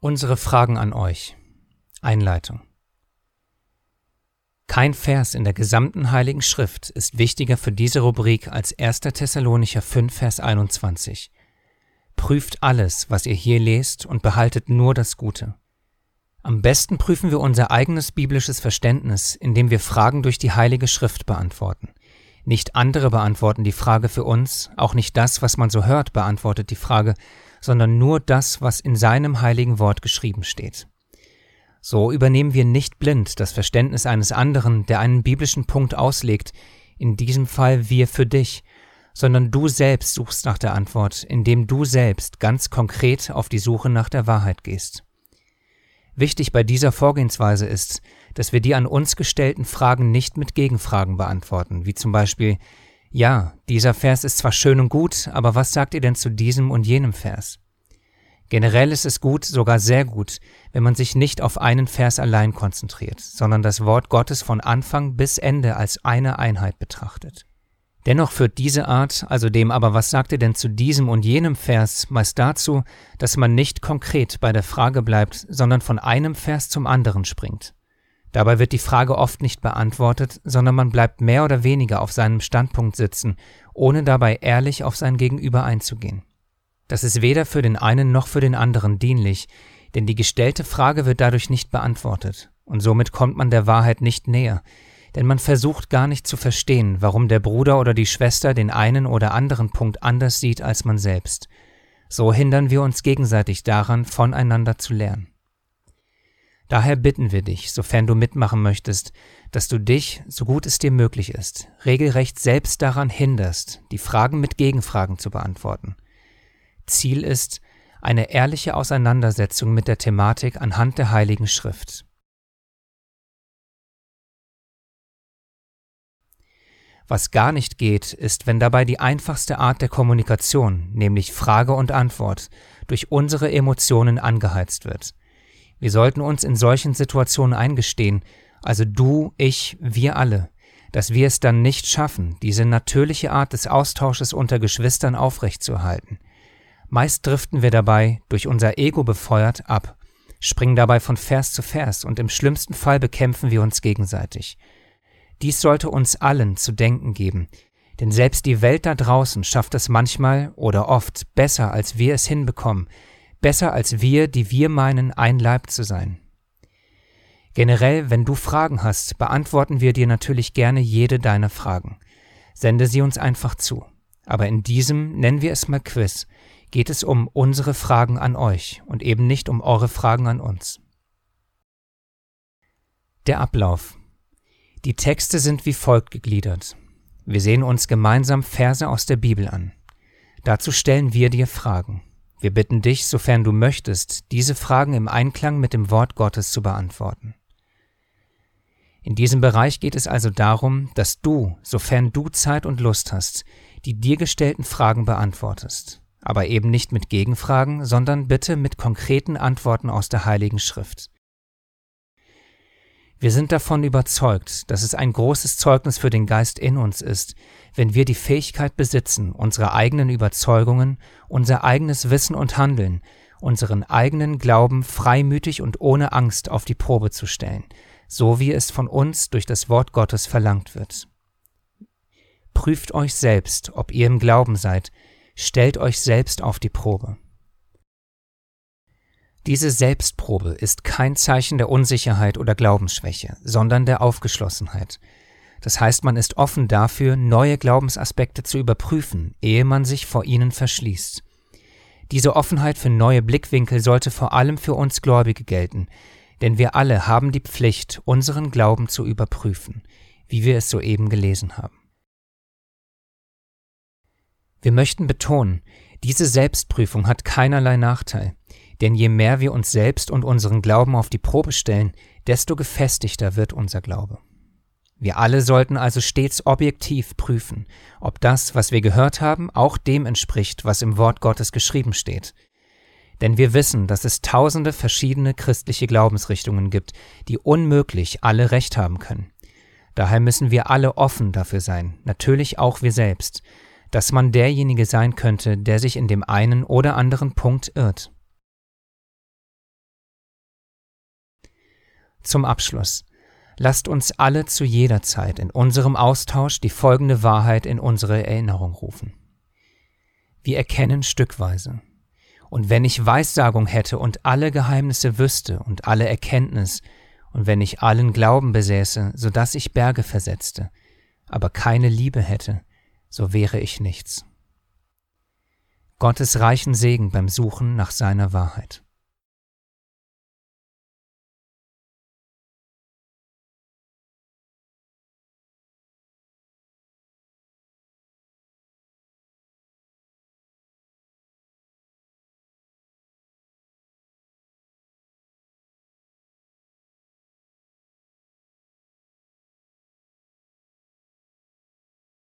Unsere Fragen an euch. Einleitung. Kein Vers in der gesamten Heiligen Schrift ist wichtiger für diese Rubrik als 1. Thessalonicher 5, Vers 21. Prüft alles, was ihr hier lest, und behaltet nur das Gute. Am besten prüfen wir unser eigenes biblisches Verständnis, indem wir Fragen durch die Heilige Schrift beantworten. Nicht andere beantworten die Frage für uns, auch nicht das, was man so hört, beantwortet die Frage, sondern nur das, was in seinem heiligen Wort geschrieben steht. So übernehmen wir nicht blind das Verständnis eines anderen, der einen biblischen Punkt auslegt, in diesem Fall wir für dich, sondern du selbst suchst nach der Antwort, indem du selbst ganz konkret auf die Suche nach der Wahrheit gehst. Wichtig bei dieser Vorgehensweise ist, dass wir die an uns gestellten Fragen nicht mit Gegenfragen beantworten, wie zum Beispiel ja, dieser Vers ist zwar schön und gut, aber was sagt ihr denn zu diesem und jenem Vers? Generell ist es gut, sogar sehr gut, wenn man sich nicht auf einen Vers allein konzentriert, sondern das Wort Gottes von Anfang bis Ende als eine Einheit betrachtet. Dennoch führt diese Art, also dem aber was sagt ihr denn zu diesem und jenem Vers, meist dazu, dass man nicht konkret bei der Frage bleibt, sondern von einem Vers zum anderen springt. Dabei wird die Frage oft nicht beantwortet, sondern man bleibt mehr oder weniger auf seinem Standpunkt sitzen, ohne dabei ehrlich auf sein Gegenüber einzugehen. Das ist weder für den einen noch für den anderen dienlich, denn die gestellte Frage wird dadurch nicht beantwortet, und somit kommt man der Wahrheit nicht näher, denn man versucht gar nicht zu verstehen, warum der Bruder oder die Schwester den einen oder anderen Punkt anders sieht als man selbst. So hindern wir uns gegenseitig daran, voneinander zu lernen. Daher bitten wir dich, sofern du mitmachen möchtest, dass du dich, so gut es dir möglich ist, regelrecht selbst daran hinderst, die Fragen mit Gegenfragen zu beantworten. Ziel ist eine ehrliche Auseinandersetzung mit der Thematik anhand der Heiligen Schrift. Was gar nicht geht, ist, wenn dabei die einfachste Art der Kommunikation, nämlich Frage und Antwort, durch unsere Emotionen angeheizt wird – wir sollten uns in solchen Situationen eingestehen, also du, ich, wir alle, dass wir es dann nicht schaffen, diese natürliche Art des Austausches unter Geschwistern aufrechtzuerhalten. Meist driften wir dabei, durch unser Ego befeuert, ab, springen dabei von Vers zu Vers und im schlimmsten Fall bekämpfen wir uns gegenseitig. Dies sollte uns allen zu denken geben, denn selbst die Welt da draußen schafft es manchmal oder oft besser, als wir es hinbekommen, besser als wir, die wir meinen, ein Leib zu sein. Generell, wenn du Fragen hast, beantworten wir dir natürlich gerne jede deiner Fragen. Sende sie uns einfach zu. Aber in diesem, nennen wir es mal Quiz, geht es um unsere Fragen an euch und eben nicht um eure Fragen an uns. Der Ablauf. Die Texte sind wie folgt gegliedert. Wir sehen uns gemeinsam Verse aus der Bibel an. Dazu stellen wir dir Fragen. Wir bitten dich, sofern du möchtest, diese Fragen im Einklang mit dem Wort Gottes zu beantworten. In diesem Bereich geht es also darum, dass du, sofern du Zeit und Lust hast, die dir gestellten Fragen beantwortest, aber eben nicht mit Gegenfragen, sondern bitte mit konkreten Antworten aus der Heiligen Schrift. Wir sind davon überzeugt, dass es ein großes Zeugnis für den Geist in uns ist, wenn wir die Fähigkeit besitzen, unsere eigenen Überzeugungen, unser eigenes Wissen und Handeln, unseren eigenen Glauben freimütig und ohne Angst auf die Probe zu stellen, so wie es von uns durch das Wort Gottes verlangt wird. Prüft euch selbst, ob ihr im Glauben seid, stellt euch selbst auf die Probe. Diese Selbstprobe ist kein Zeichen der Unsicherheit oder Glaubensschwäche, sondern der Aufgeschlossenheit. Das heißt, man ist offen dafür, neue Glaubensaspekte zu überprüfen, ehe man sich vor ihnen verschließt. Diese Offenheit für neue Blickwinkel sollte vor allem für uns Gläubige gelten, denn wir alle haben die Pflicht, unseren Glauben zu überprüfen, wie wir es soeben gelesen haben. Wir möchten betonen, diese Selbstprüfung hat keinerlei Nachteil. Denn je mehr wir uns selbst und unseren Glauben auf die Probe stellen, desto gefestigter wird unser Glaube. Wir alle sollten also stets objektiv prüfen, ob das, was wir gehört haben, auch dem entspricht, was im Wort Gottes geschrieben steht. Denn wir wissen, dass es tausende verschiedene christliche Glaubensrichtungen gibt, die unmöglich alle recht haben können. Daher müssen wir alle offen dafür sein, natürlich auch wir selbst, dass man derjenige sein könnte, der sich in dem einen oder anderen Punkt irrt. Zum Abschluss. Lasst uns alle zu jeder Zeit in unserem Austausch die folgende Wahrheit in unsere Erinnerung rufen. Wir erkennen stückweise. Und wenn ich Weissagung hätte und alle Geheimnisse wüsste und alle Erkenntnis, und wenn ich allen Glauben besäße, so dass ich Berge versetzte, aber keine Liebe hätte, so wäre ich nichts. Gottes reichen Segen beim Suchen nach seiner Wahrheit.